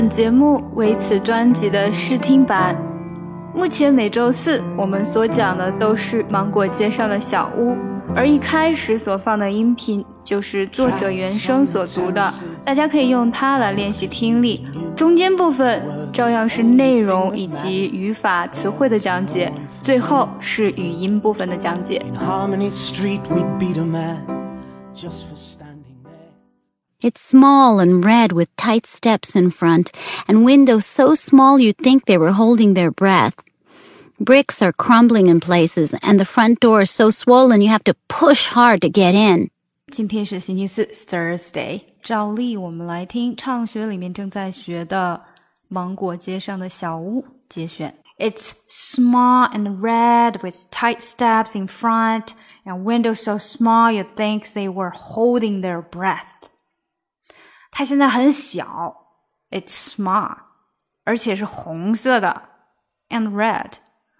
本节目为此专辑的试听版。目前每周四我们所讲的都是芒果街上的小屋，而一开始所放的音频就是作者原声所读的，大家可以用它来练习听力。中间部分照样是内容以及语法、词汇的讲解，最后是语音部分的讲解。It's small and red with tight steps in front and windows so small you'd think they were holding their breath. Bricks are crumbling in places and the front door is so swollen you have to push hard to get in. 今天是星期四，Thursday。照例我们来听唱学里面正在学的《芒果街上的小屋》节选。It's small and red with tight steps in front and windows so small you'd think they were holding their breath. 它现在很小，it's small，而且是红色的，and red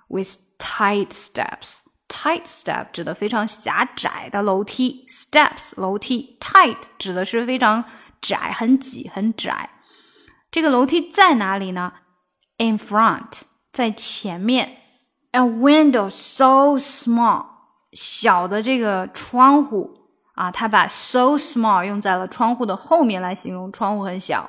with tight steps。tight step 指的非常狭窄的楼梯，steps 楼梯，tight 指的是非常窄、很挤、很窄。这个楼梯在哪里呢？In front，在前面。A window so small，小的这个窗户。 啊，他把 so small 用在了窗户的后面来形容窗户很小。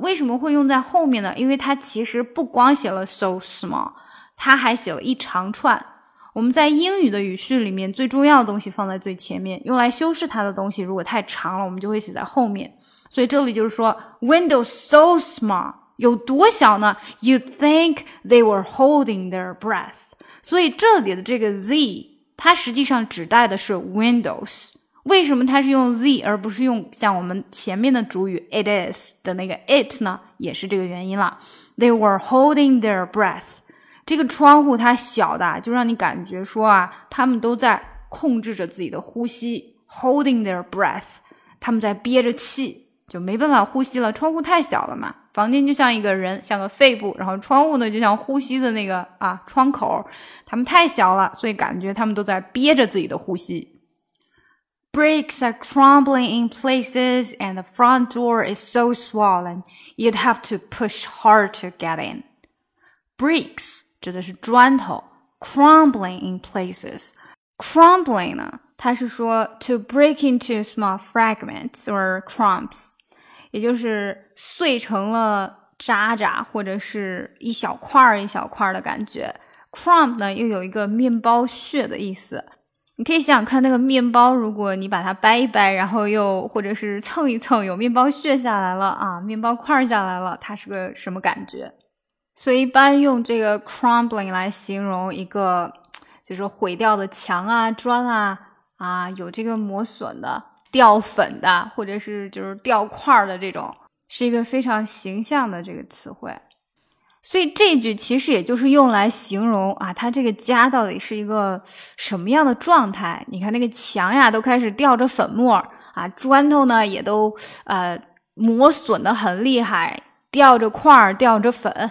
为什么会用在后面呢？因为它其实不光写了 so small，它还写了一长串。我们在英语的语序里面，最重要的东西放在最前面，用来修饰它的东西如果太长了，我们就会写在后面。所以这里就是说，window so small 有多小呢？You think they were holding their breath？所以这里的这个 the，它实际上指代的是 windows。为什么它是用 z 而不是用像我们前面的主语 it is 的那个 it 呢？也是这个原因了。They were holding their breath。这个窗户它小的，就让你感觉说啊，他们都在控制着自己的呼吸，holding their breath。他们在憋着气，就没办法呼吸了。窗户太小了嘛，房间就像一个人，像个肺部，然后窗户呢就像呼吸的那个啊窗口。他们太小了，所以感觉他们都在憋着自己的呼吸。Bricks are crumbling in places and the front door is so swollen you'd have to push hard to get in. Bricks 指的是砖头，crumbling in places。crumbling 呢，它是说 to break into small fragments or crumbs，也就是碎成了渣渣或者是一小块儿一小块儿的感觉。crumb 呢又有一个面包屑的意思。 你可以想想看，那个面包，如果你把它掰一掰，然后又或者是蹭一蹭，有面包屑下来了啊，面包块下来了，它是个什么感觉？所以一般用这个 crumbling 来形容一个就是毁掉的墙啊、砖啊啊，有这个磨损的、掉粉的，或者是就是掉块的这种，是一个非常形象的这个词汇。所以这句其实也就是用来形容啊，他这个家到底是一个什么样的状态？你看那个墙呀，都开始掉着粉末啊，砖头呢也都呃磨损的很厉害，掉着块儿，掉着粉。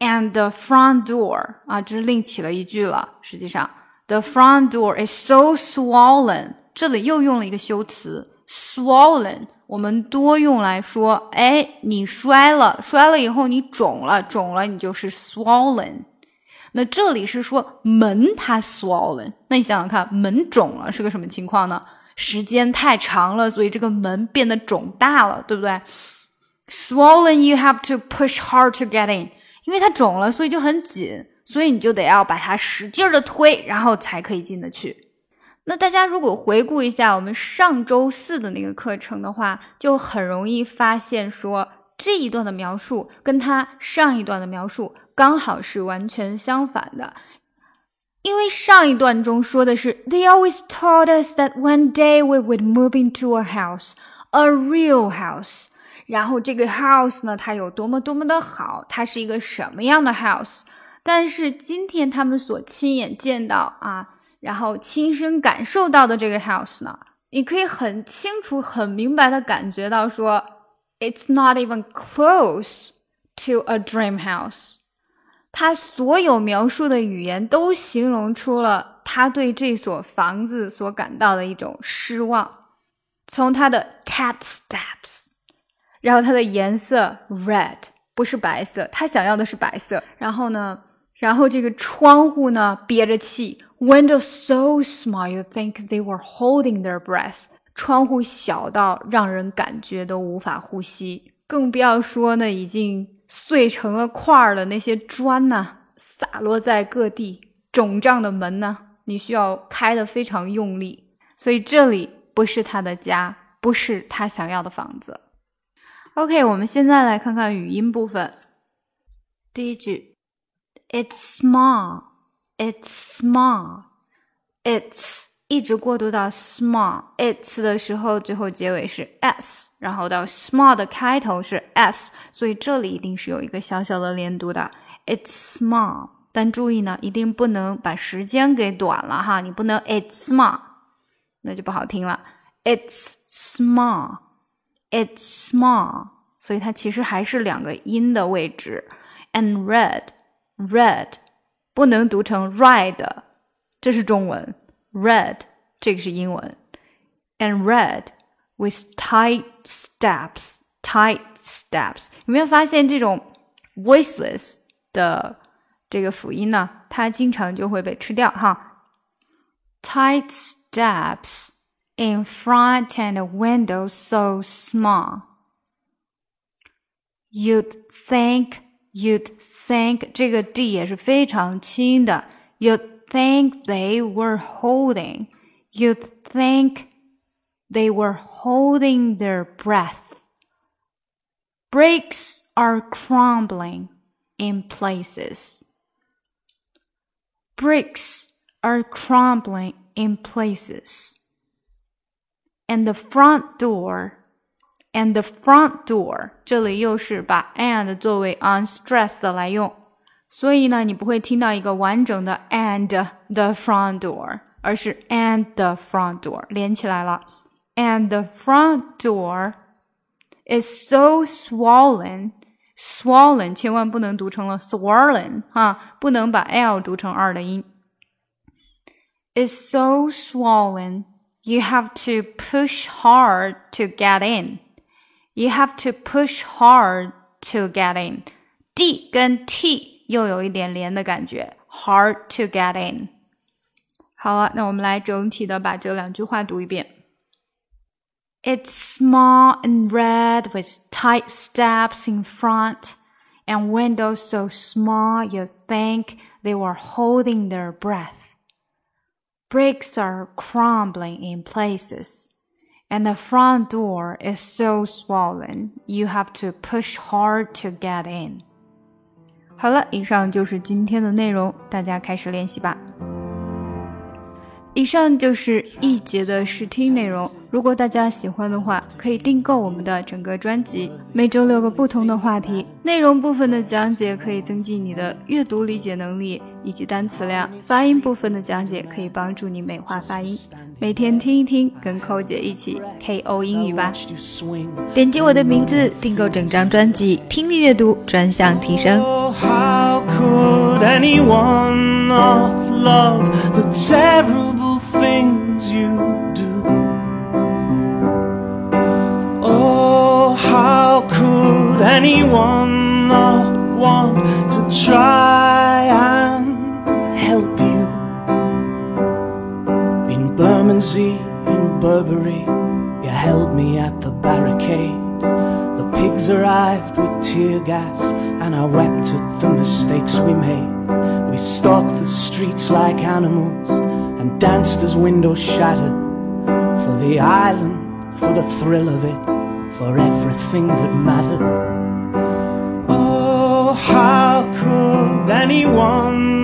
And the front door 啊，这是另起了一句了。实际上，the front door is so swollen，这里又用了一个修辞，swollen。我们多用来说，哎，你摔了，摔了以后你肿了，肿了你就是 swollen。那这里是说门它 swollen，那你想想看，门肿了是个什么情况呢？时间太长了，所以这个门变得肿大了，对不对？Swollen you have to push hard to get in，因为它肿了，所以就很紧，所以你就得要把它使劲的推，然后才可以进得去。那大家如果回顾一下我们上周四的那个课程的话，就很容易发现说这一段的描述跟它上一段的描述刚好是完全相反的。因为上一段中说的是 They always told us that one day we would move into a house, a real house。然后这个 house 呢，它有多么多么的好，它是一个什么样的 house？但是今天他们所亲眼见到啊。然后亲身感受到的这个 house 呢，你可以很清楚、很明白的感觉到说，it's not even close to a dream house。他所有描述的语言都形容出了他对这所房子所感到的一种失望。从他的 tat steps，然后它的颜色 red 不是白色，他想要的是白色。然后呢，然后这个窗户呢憋着气 Windows so small you think they were holding their breath。窗户小到让人感觉都无法呼吸，更不要说那已经碎成了块儿的那些砖呢，洒落在各地。肿胀的门呢，你需要开的非常用力。所以这里不是他的家，不是他想要的房子。OK，我们现在来看看语音部分。第一句，It's small, it's small, it's 一直过渡到 small it's 的时候，最后结尾是 s，然后到 small 的开头是 s，所以这里一定是有一个小小的连读的。It's small，但注意呢，一定不能把时间给短了哈，你不能 It's small，那就不好听了。It's small。It's small，所以它其实还是两个音的位置。And red，red 不能读成 red，这是中文。Red 这个是英文。And red with tight steps，tight steps。有没有发现这种 voiceless 的这个辅音呢？它经常就会被吃掉哈。Tight steps。in front and the window so small. You'd think, you'd think 这个 d 也是非常轻的。You'd think they were holding. You'd think they were holding their breath. Bricks are crumbling in places. Bricks are crumbling in places and the front door and the front door，这里又是把 and 作为 unstressed 来用，所以呢，你不会听到一个完整的 and the front door，而是 and the front door 连起来了。And the front door is so swollen。swollen 千万不能读成了 swollen 哈，不能把 l 读成 r 的音。Is so swollen you have to push hard to get in. You have to push hard to get in. D 跟 T 又有一点连的感觉，hard to get in。好了，那我们来整体的把这两句话读一遍。It's small and red with tight steps in front and windows so small you think they were holding their breath. Bricks are crumbling in places, and the front door is so swollen you have to push hard to get in. 好了，以上就是今天的内容，大家开始练习吧。 以上就是一节的试听内容。如果大家喜欢的话，可以订购我们的整个专辑，每周六个不同的话题，内容部分的讲解可以增进你的阅读理解能力以及单词量，发音部分的讲解可以帮助你美化发音。每天听一听，跟寇姐一起 KO 英语吧。点击我的名字订购整张专辑，听力阅读专项提升。You do. Oh, how could anyone not want to try and help you? In Bermondsey, in Burberry, you held me at the barricade. The pigs arrived with tear gas, and I wept at the mistakes we made. We stalked the streets like animals and danced as windows shattered for the island, for the thrill of it, for everything that mattered. Oh, how could anyone